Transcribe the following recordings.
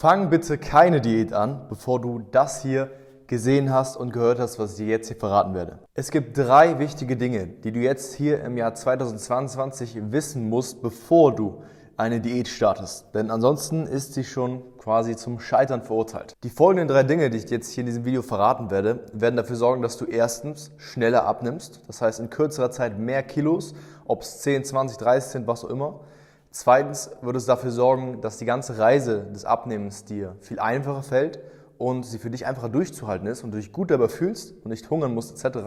Fang bitte keine Diät an, bevor du das hier gesehen hast und gehört hast, was ich dir jetzt hier verraten werde. Es gibt drei wichtige Dinge, die du jetzt hier im Jahr 2022 wissen musst, bevor du eine Diät startest. Denn ansonsten ist sie schon quasi zum Scheitern verurteilt. Die folgenden drei Dinge, die ich dir jetzt hier in diesem Video verraten werde, werden dafür sorgen, dass du erstens schneller abnimmst. Das heißt in kürzerer Zeit mehr Kilos, ob es 10, 20, 30 sind, was auch immer. Zweitens wird es dafür sorgen, dass die ganze Reise des Abnehmens dir viel einfacher fällt und sie für dich einfacher durchzuhalten ist und du dich gut dabei fühlst und nicht hungern musst etc.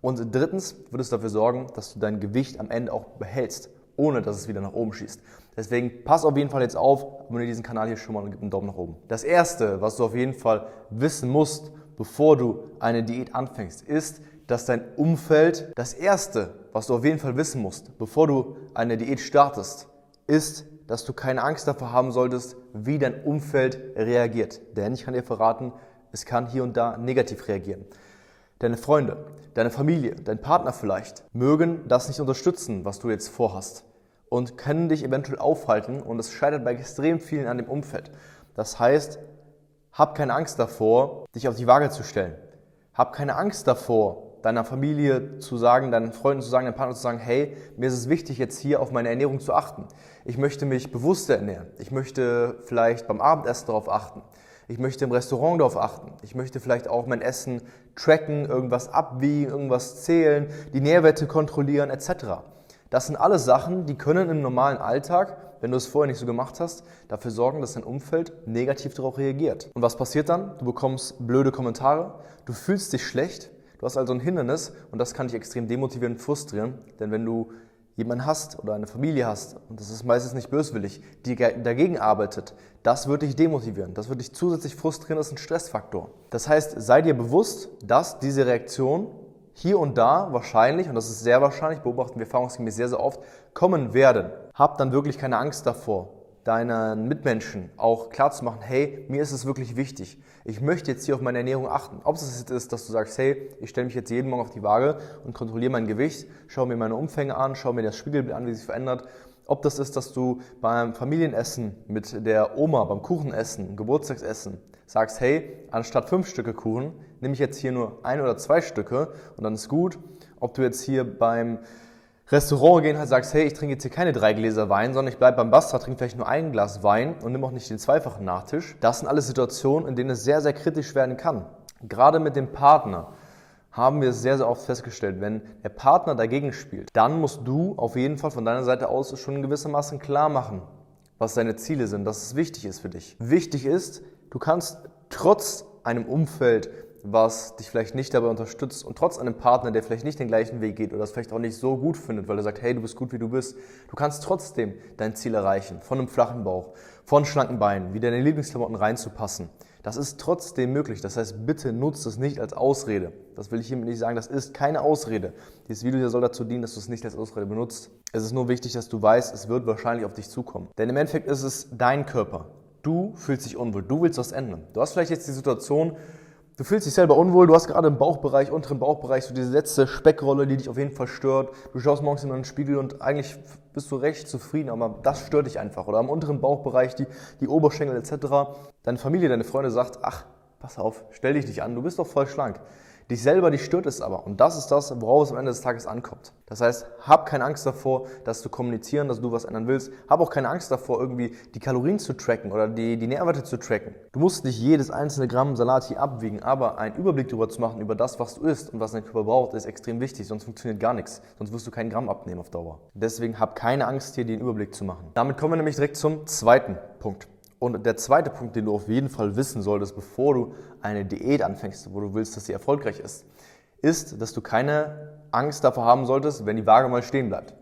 Und drittens wird es dafür sorgen, dass du dein Gewicht am Ende auch behältst, ohne dass es wieder nach oben schießt. Deswegen pass auf jeden Fall jetzt auf, abonniere diesen Kanal hier schon mal und gib einen Daumen nach oben. Das erste, was du auf jeden Fall wissen musst, bevor du eine Diät anfängst, ist, dass dein Umfeld das erste, was du auf jeden Fall wissen musst, bevor du eine Diät startest, ist, dass du keine Angst davor haben solltest, wie dein Umfeld reagiert. Denn ich kann dir verraten, es kann hier und da negativ reagieren. Deine Freunde, deine Familie, dein Partner vielleicht mögen das nicht unterstützen, was du jetzt vorhast und können dich eventuell aufhalten und es scheitert bei extrem vielen an dem Umfeld. Das heißt, hab keine Angst davor, dich auf die Waage zu stellen. Hab keine Angst davor, deiner Familie zu sagen, deinen Freunden zu sagen, deinem Partner zu sagen, hey, mir ist es wichtig, jetzt hier auf meine Ernährung zu achten. Ich möchte mich bewusster ernähren. Ich möchte vielleicht beim Abendessen darauf achten. Ich möchte im Restaurant darauf achten. Ich möchte vielleicht auch mein Essen tracken, irgendwas abwiegen, irgendwas zählen, die Nährwerte kontrollieren etc. Das sind alles Sachen, die können im normalen Alltag, wenn du es vorher nicht so gemacht hast, dafür sorgen, dass dein Umfeld negativ darauf reagiert. Und was passiert dann? Du bekommst blöde Kommentare, du fühlst dich schlecht, Du hast also ein Hindernis und das kann dich extrem demotivieren und frustrieren, denn wenn du jemanden hast oder eine Familie hast, und das ist meistens nicht böswillig, die dagegen arbeitet, das wird dich demotivieren, das wird dich zusätzlich frustrieren, das ist ein Stressfaktor. Das heißt, sei dir bewusst, dass diese Reaktion hier und da wahrscheinlich, und das ist sehr wahrscheinlich, beobachten wir erfahrungsgemäß sehr, sehr oft, kommen werden. Hab dann wirklich keine Angst davor deinen Mitmenschen auch klar zu machen, hey, mir ist es wirklich wichtig. Ich möchte jetzt hier auf meine Ernährung achten. Ob es jetzt ist, dass du sagst, hey, ich stelle mich jetzt jeden Morgen auf die Waage und kontrolliere mein Gewicht, schaue mir meine Umfänge an, schaue mir das Spiegelbild an, wie sich verändert. Ob das ist, dass du beim Familienessen mit der Oma, beim Kuchenessen, Geburtstagsessen sagst, hey, anstatt fünf Stücke Kuchen, nehme ich jetzt hier nur ein oder zwei Stücke und dann ist gut. Ob du jetzt hier beim Restaurant gehen halt sagst, hey, ich trinke jetzt hier keine drei Gläser Wein, sondern ich bleibe beim Basta, trinke vielleicht nur ein Glas Wein und nimm auch nicht den zweifachen Nachtisch. Das sind alles Situationen, in denen es sehr, sehr kritisch werden kann. Gerade mit dem Partner haben wir es sehr, sehr oft festgestellt, wenn der Partner dagegen spielt, dann musst du auf jeden Fall von deiner Seite aus schon gewissermaßen klar machen, was deine Ziele sind, dass es wichtig ist für dich. Wichtig ist, du kannst trotz einem Umfeld, was dich vielleicht nicht dabei unterstützt und trotz einem Partner, der vielleicht nicht den gleichen Weg geht oder das vielleicht auch nicht so gut findet, weil er sagt, hey, du bist gut, wie du bist, du kannst trotzdem dein Ziel erreichen, von einem flachen Bauch, von schlanken Beinen, wieder in deine Lieblingsklamotten reinzupassen. Das ist trotzdem möglich. Das heißt, bitte nutzt es nicht als Ausrede. Das will ich hiermit nicht sagen. Das ist keine Ausrede. Dieses Video hier soll dazu dienen, dass du es nicht als Ausrede benutzt. Es ist nur wichtig, dass du weißt, es wird wahrscheinlich auf dich zukommen. Denn im Endeffekt ist es dein Körper. Du fühlst dich unwohl. Du willst was ändern. Du hast vielleicht jetzt die Situation, Du fühlst dich selber unwohl, du hast gerade im Bauchbereich, unteren Bauchbereich so diese letzte Speckrolle, die dich auf jeden Fall stört. Du schaust morgens in den Spiegel und eigentlich bist du recht zufrieden, aber das stört dich einfach. Oder am unteren Bauchbereich, die, die Oberschenkel etc. Deine Familie, deine Freunde sagt, ach, pass auf, stell dich nicht an, du bist doch voll schlank. Dich selber, dich stört es aber. Und das ist das, worauf es am Ende des Tages ankommt. Das heißt, hab keine Angst davor, das zu kommunizieren, dass du was ändern willst. Hab auch keine Angst davor, irgendwie die Kalorien zu tracken oder die, die Nährwerte zu tracken. Du musst nicht jedes einzelne Gramm Salat hier abwiegen, aber einen Überblick darüber zu machen, über das, was du isst und was dein Körper braucht, ist extrem wichtig. Sonst funktioniert gar nichts. Sonst wirst du keinen Gramm abnehmen auf Dauer. Deswegen hab keine Angst, hier den Überblick zu machen. Damit kommen wir nämlich direkt zum zweiten Punkt. Und der zweite Punkt, den du auf jeden Fall wissen solltest, bevor du eine Diät anfängst, wo du willst, dass sie erfolgreich ist, ist, dass du keine Angst davor haben solltest, wenn die Waage mal stehen bleibt.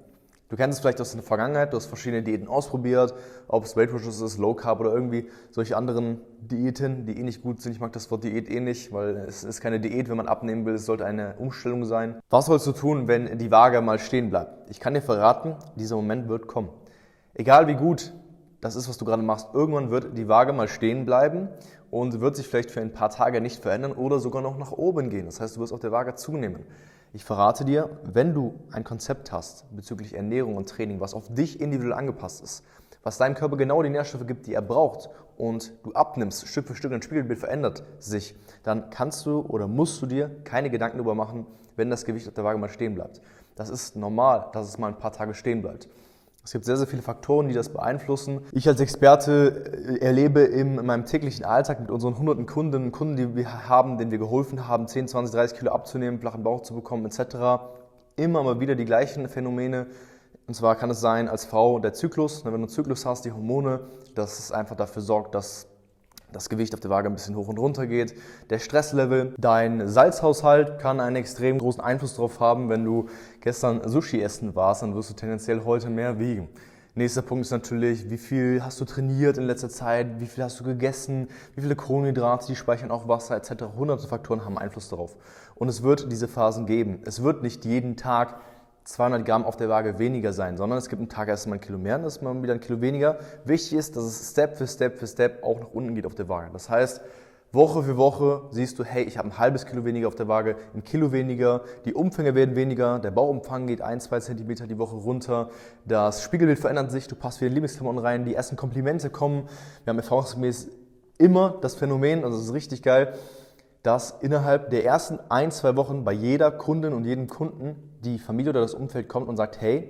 Du kennst es vielleicht aus der Vergangenheit, du hast verschiedene Diäten ausprobiert, ob es Weight Watchers ist, Low Carb oder irgendwie solche anderen Diäten, die eh nicht gut sind. Ich mag das Wort Diät eh nicht, weil es ist keine Diät, wenn man abnehmen will, es sollte eine Umstellung sein. Was sollst du tun, wenn die Waage mal stehen bleibt? Ich kann dir verraten, dieser Moment wird kommen. Egal wie gut das ist, was du gerade machst. Irgendwann wird die Waage mal stehen bleiben und wird sich vielleicht für ein paar Tage nicht verändern oder sogar noch nach oben gehen. Das heißt, du wirst auf der Waage zunehmen. Ich verrate dir, wenn du ein Konzept hast bezüglich Ernährung und Training, was auf dich individuell angepasst ist, was deinem Körper genau die Nährstoffe gibt, die er braucht und du abnimmst, Stück für Stück, dein Spiegelbild verändert sich, dann kannst du oder musst du dir keine Gedanken darüber machen, wenn das Gewicht auf der Waage mal stehen bleibt. Das ist normal, dass es mal ein paar Tage stehen bleibt. Es gibt sehr, sehr viele Faktoren, die das beeinflussen. Ich als Experte äh, erlebe in meinem täglichen Alltag mit unseren hunderten Kunden, Kunden, die wir haben, denen wir geholfen haben, 10, 20, 30 Kilo abzunehmen, flachen Bauch zu bekommen etc., immer mal wieder die gleichen Phänomene. Und zwar kann es sein als Frau der Zyklus, wenn du einen Zyklus hast, die Hormone, dass es einfach dafür sorgt, dass das Gewicht auf der Waage ein bisschen hoch und runter geht. Der Stresslevel, dein Salzhaushalt kann einen extrem großen Einfluss darauf haben. Wenn du gestern Sushi essen warst, dann wirst du tendenziell heute mehr wiegen. Nächster Punkt ist natürlich, wie viel hast du trainiert in letzter Zeit, wie viel hast du gegessen, wie viele Kohlenhydrate, die speichern auch Wasser etc. Hunderte Faktoren haben Einfluss darauf. Und es wird diese Phasen geben. Es wird nicht jeden Tag 200 Gramm auf der Waage weniger sein, sondern es gibt einen Tag erstmal ein Kilo mehr, dann ist man wieder ein Kilo weniger. Wichtig ist, dass es Step für Step für Step auch nach unten geht auf der Waage. Das heißt, Woche für Woche siehst du, hey, ich habe ein halbes Kilo weniger auf der Waage, ein Kilo weniger, die Umfänge werden weniger, der Bauumfang geht ein, zwei Zentimeter die Woche runter, das Spiegelbild verändert sich, du passt wieder in Lieblingsklamotten rein, die ersten Komplimente kommen. Wir haben erfahrungsgemäß immer das Phänomen, also es ist richtig geil, dass innerhalb der ersten ein, zwei Wochen bei jeder Kundin und jedem Kunden die Familie oder das Umfeld kommt und sagt, hey,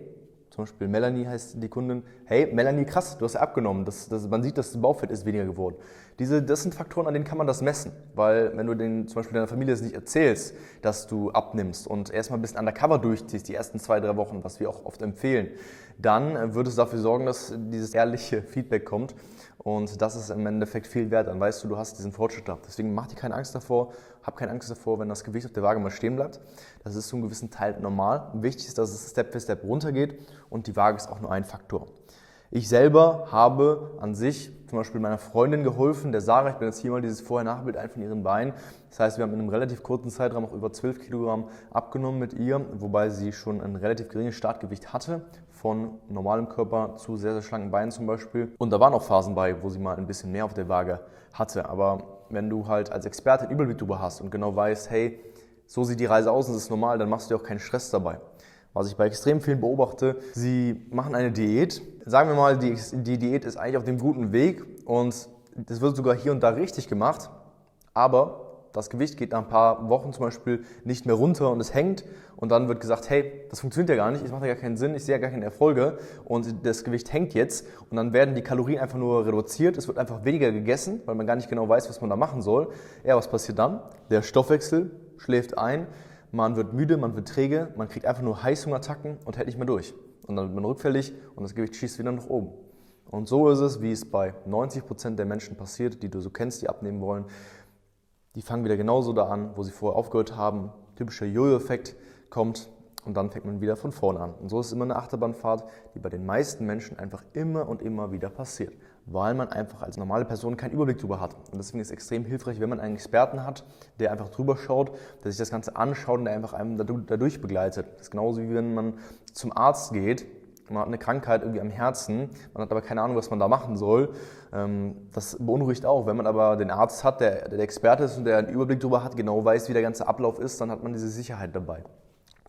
zum Beispiel Melanie heißt die Kundin, hey Melanie, krass, du hast ja abgenommen. Das, das, man sieht, das Bauchfett ist weniger geworden. Diese, das sind Faktoren, an denen kann man das messen. Weil wenn du den, zum Beispiel deiner Familie das nicht erzählst, dass du abnimmst und erstmal ein bisschen undercover durchziehst, die ersten zwei, drei Wochen, was wir auch oft empfehlen, dann wird es dafür sorgen, dass dieses ehrliche Feedback kommt und das ist im Endeffekt viel wert. Dann weißt du, du hast diesen Fortschritt da. Deswegen mach dir keine Angst davor. Hab keine Angst davor, wenn das Gewicht auf der Waage mal stehen bleibt. Das ist zu einem gewissen Teil normal. Wichtig ist, dass es Step für Step runtergeht und die Waage ist auch nur ein Faktor. Ich selber habe an sich zum Beispiel meiner Freundin geholfen, der Sarah, ich bin jetzt hier mal dieses Vorher-Nachbild ein von ihren Beinen. Das heißt, wir haben in einem relativ kurzen Zeitraum auch über 12 Kilogramm abgenommen mit ihr, wobei sie schon ein relativ geringes Startgewicht hatte, von normalem Körper zu sehr, sehr schlanken Beinen zum Beispiel. Und da waren auch Phasen bei, wo sie mal ein bisschen mehr auf der Waage hatte. Aber wenn du halt als Experte einen Überblick darüber hast und genau weißt, hey, so sieht die Reise aus und das ist normal, dann machst du dir auch keinen Stress dabei. Was ich bei extrem vielen beobachte, sie machen eine Diät. Sagen wir mal, die, die Diät ist eigentlich auf dem guten Weg und das wird sogar hier und da richtig gemacht. Aber das Gewicht geht nach ein paar Wochen zum Beispiel nicht mehr runter und es hängt und dann wird gesagt, hey, das funktioniert ja gar nicht, es macht ja gar keinen Sinn, ich sehe ja gar keine Erfolge und das Gewicht hängt jetzt und dann werden die Kalorien einfach nur reduziert, es wird einfach weniger gegessen, weil man gar nicht genau weiß, was man da machen soll. Ja, was passiert dann? Der Stoffwechsel schläft ein, man wird müde, man wird träge, man kriegt einfach nur Heißhungerattacken und hält nicht mehr durch. Und dann wird man rückfällig und das Gewicht schießt wieder nach oben. Und so ist es, wie es bei 90 Prozent der Menschen passiert, die du so kennst, die abnehmen wollen die fangen wieder genauso da an, wo sie vorher aufgehört haben. Typischer Jojo-Effekt kommt und dann fängt man wieder von vorne an. Und so ist es immer eine Achterbahnfahrt, die bei den meisten Menschen einfach immer und immer wieder passiert, weil man einfach als normale Person keinen Überblick darüber hat. Und deswegen ist es extrem hilfreich, wenn man einen Experten hat, der einfach drüber schaut, der sich das Ganze anschaut und der einfach einem dadurch begleitet. Das ist genauso wie wenn man zum Arzt geht man hat eine Krankheit irgendwie am Herzen, man hat aber keine Ahnung, was man da machen soll. Ähm, das beunruhigt auch. Wenn man aber den Arzt hat, der, der Experte ist und der einen Überblick darüber hat, genau weiß, wie der ganze Ablauf ist, dann hat man diese Sicherheit dabei.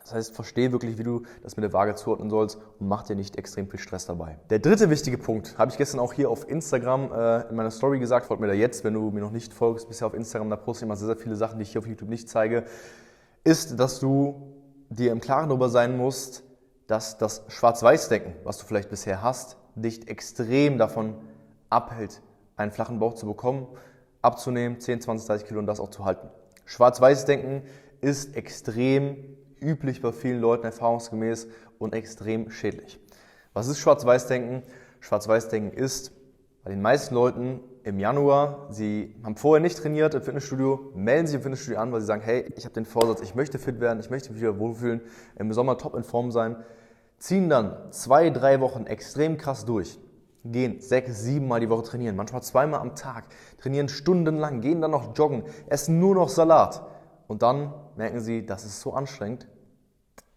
Das heißt, verstehe wirklich, wie du das mit der Waage zuordnen sollst und mach dir nicht extrem viel Stress dabei. Der dritte wichtige Punkt, habe ich gestern auch hier auf Instagram äh, in meiner Story gesagt, folgt mir da jetzt, wenn du mir noch nicht folgst, bisher auf Instagram, da poste ich immer sehr, sehr viele Sachen, die ich hier auf YouTube nicht zeige, ist, dass du dir im Klaren darüber sein musst, dass das Schwarz-Weiß-Denken, was du vielleicht bisher hast, dich extrem davon abhält, einen flachen Bauch zu bekommen, abzunehmen, 10, 20, 30 Kilo und das auch zu halten. Schwarz-Weiß-Denken ist extrem üblich bei vielen Leuten erfahrungsgemäß und extrem schädlich. Was ist Schwarz-Weiß-Denken? Schwarz-Weiß-Denken ist bei den meisten Leuten im Januar, sie haben vorher nicht trainiert im Fitnessstudio, melden sich im Fitnessstudio an, weil sie sagen, hey, ich habe den Vorsatz, ich möchte fit werden, ich möchte mich wieder wohlfühlen, im Sommer top in Form sein, ziehen dann zwei, drei Wochen extrem krass durch, gehen sechs, sieben Mal die Woche trainieren, manchmal zweimal am Tag, trainieren stundenlang, gehen dann noch joggen, essen nur noch Salat und dann merken sie, das ist so anstrengend,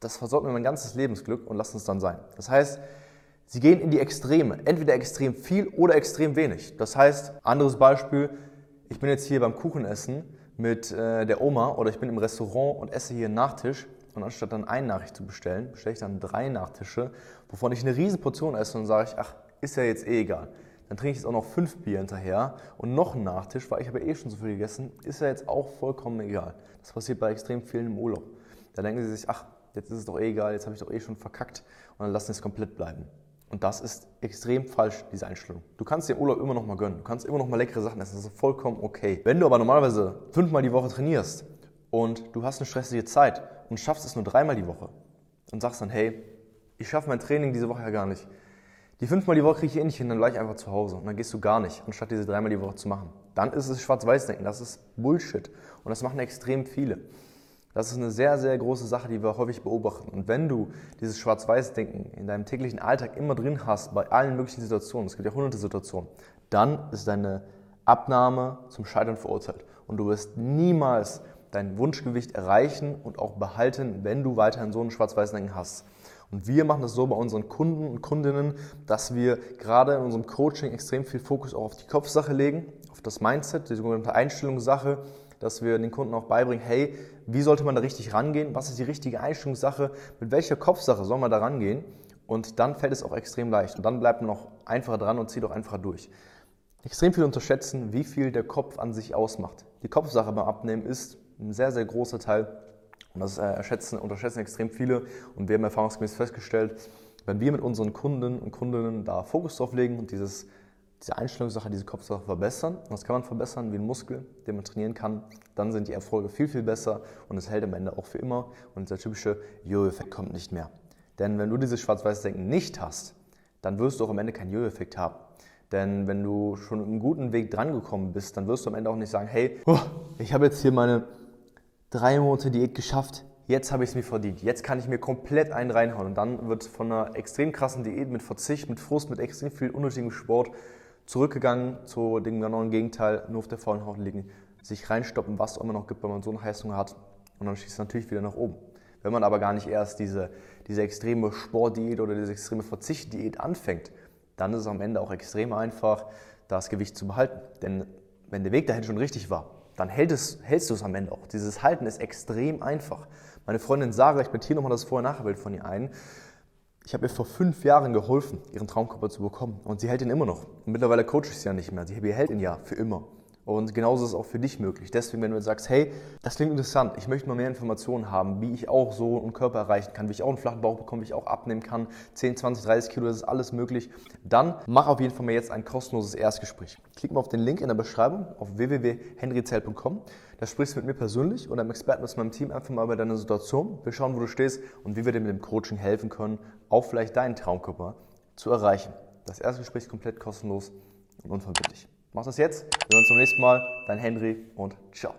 das versorgt mir mein ganzes Lebensglück und lassen es dann sein. Das heißt, Sie gehen in die Extreme, entweder extrem viel oder extrem wenig. Das heißt, anderes Beispiel, ich bin jetzt hier beim Kuchenessen mit äh, der Oma oder ich bin im Restaurant und esse hier einen Nachtisch und anstatt dann eine Nachricht zu bestellen, bestelle ich dann drei Nachtische, wovon ich eine riesen Portion esse und sage ich, ach, ist ja jetzt eh egal. Dann trinke ich jetzt auch noch fünf Bier hinterher und noch einen Nachtisch, weil ich habe eh schon so viel gegessen, ist ja jetzt auch vollkommen egal. Das passiert bei extrem vielen im Urlaub. Da denken sie sich, ach, jetzt ist es doch eh egal, jetzt habe ich doch eh schon verkackt und dann lassen sie es komplett bleiben. Und das ist extrem falsch, diese Einstellung. Du kannst dir Urlaub immer noch mal gönnen. Du kannst immer noch mal leckere Sachen essen. Das ist vollkommen okay. Wenn du aber normalerweise fünfmal die Woche trainierst und du hast eine stressige Zeit und schaffst es nur dreimal die Woche und sagst dann, hey, ich schaffe mein Training diese Woche ja gar nicht. Die fünfmal die Woche kriege ich eh nicht hin, dann gleich einfach zu Hause. Und dann gehst du gar nicht, anstatt diese dreimal die Woche zu machen. Dann ist es Schwarz-Weiß-Denken. Das ist Bullshit. Und das machen extrem viele. Das ist eine sehr, sehr große Sache, die wir häufig beobachten. Und wenn du dieses Schwarz-Weiß-Denken in deinem täglichen Alltag immer drin hast, bei allen möglichen Situationen, es gibt ja hunderte Situationen, dann ist deine Abnahme zum Scheitern verurteilt. Und du wirst niemals dein Wunschgewicht erreichen und auch behalten, wenn du weiterhin so ein Schwarz-Weiß-Denken hast. Und wir machen das so bei unseren Kunden und Kundinnen, dass wir gerade in unserem Coaching extrem viel Fokus auch auf die Kopfsache legen, auf das Mindset, die sogenannte Einstellungssache, dass wir den Kunden auch beibringen, hey, wie sollte man da richtig rangehen? Was ist die richtige Einstellungssache? Mit welcher Kopfsache soll man da rangehen? Und dann fällt es auch extrem leicht. Und dann bleibt man auch einfacher dran und zieht auch einfacher durch. Extrem viel unterschätzen, wie viel der Kopf an sich ausmacht. Die Kopfsache beim Abnehmen ist ein sehr, sehr großer Teil. Und das äh, unterschätzen extrem viele. Und wir haben erfahrungsgemäß festgestellt, wenn wir mit unseren Kunden und Kundinnen da Fokus drauf legen und dieses diese Einstellungssache, diese Kopfsache verbessern. Und das kann man verbessern wie ein Muskel, den man trainieren kann. Dann sind die Erfolge viel, viel besser und es hält am Ende auch für immer. Und der typische Jojo-Effekt kommt nicht mehr. Denn wenn du dieses Schwarz-Weiß-Denken nicht hast, dann wirst du auch am Ende keinen Jojo-Effekt haben. Denn wenn du schon einen guten Weg drangekommen bist, dann wirst du am Ende auch nicht sagen, hey, oh, ich habe jetzt hier meine drei Monate Diät geschafft, jetzt habe ich es mir verdient, jetzt kann ich mir komplett einen reinhauen. Und dann wird von einer extrem krassen Diät mit Verzicht, mit Frust, mit extrem viel unnötigem Sport zurückgegangen zu dem genauen Gegenteil, nur auf der faulen Haut liegen, sich reinstoppen, was es immer noch gibt, wenn man so eine Heißung hat und dann schießt es natürlich wieder nach oben. Wenn man aber gar nicht erst diese, diese extreme Sportdiät oder diese extreme Verzichtdiät anfängt, dann ist es am Ende auch extrem einfach, das Gewicht zu behalten. Denn wenn der Weg dahin schon richtig war, dann hält es, hältst du es am Ende auch. Dieses Halten ist extrem einfach. Meine Freundin Sarah, ich hier nochmal das Vorher-Nachher-Bild von ihr ein, ich habe ihr vor fünf Jahren geholfen, ihren Traumkörper zu bekommen. Und sie hält ihn immer noch. Und mittlerweile coache ich sie ja nicht mehr. Sie hält ihn ja für immer. Und genauso ist es auch für dich möglich. Deswegen, wenn du jetzt sagst, hey, das klingt interessant, ich möchte mal mehr Informationen haben, wie ich auch so einen Körper erreichen kann, wie ich auch einen flachen Bauch bekomme, wie ich auch abnehmen kann, 10, 20, 30 Kilo, das ist alles möglich, dann mach auf jeden Fall mal jetzt ein kostenloses Erstgespräch. Klick mal auf den Link in der Beschreibung auf www.henryzell.com. Da sprichst du mit mir persönlich oder einem Experten aus meinem Team einfach mal über deine Situation. Wir schauen, wo du stehst und wie wir dir mit dem Coaching helfen können, auch vielleicht deinen Traumkörper zu erreichen. Das Erstgespräch ist komplett kostenlos und unverbindlich. Mach das jetzt. Wir sehen uns zum nächsten Mal. Dein Henry und ciao.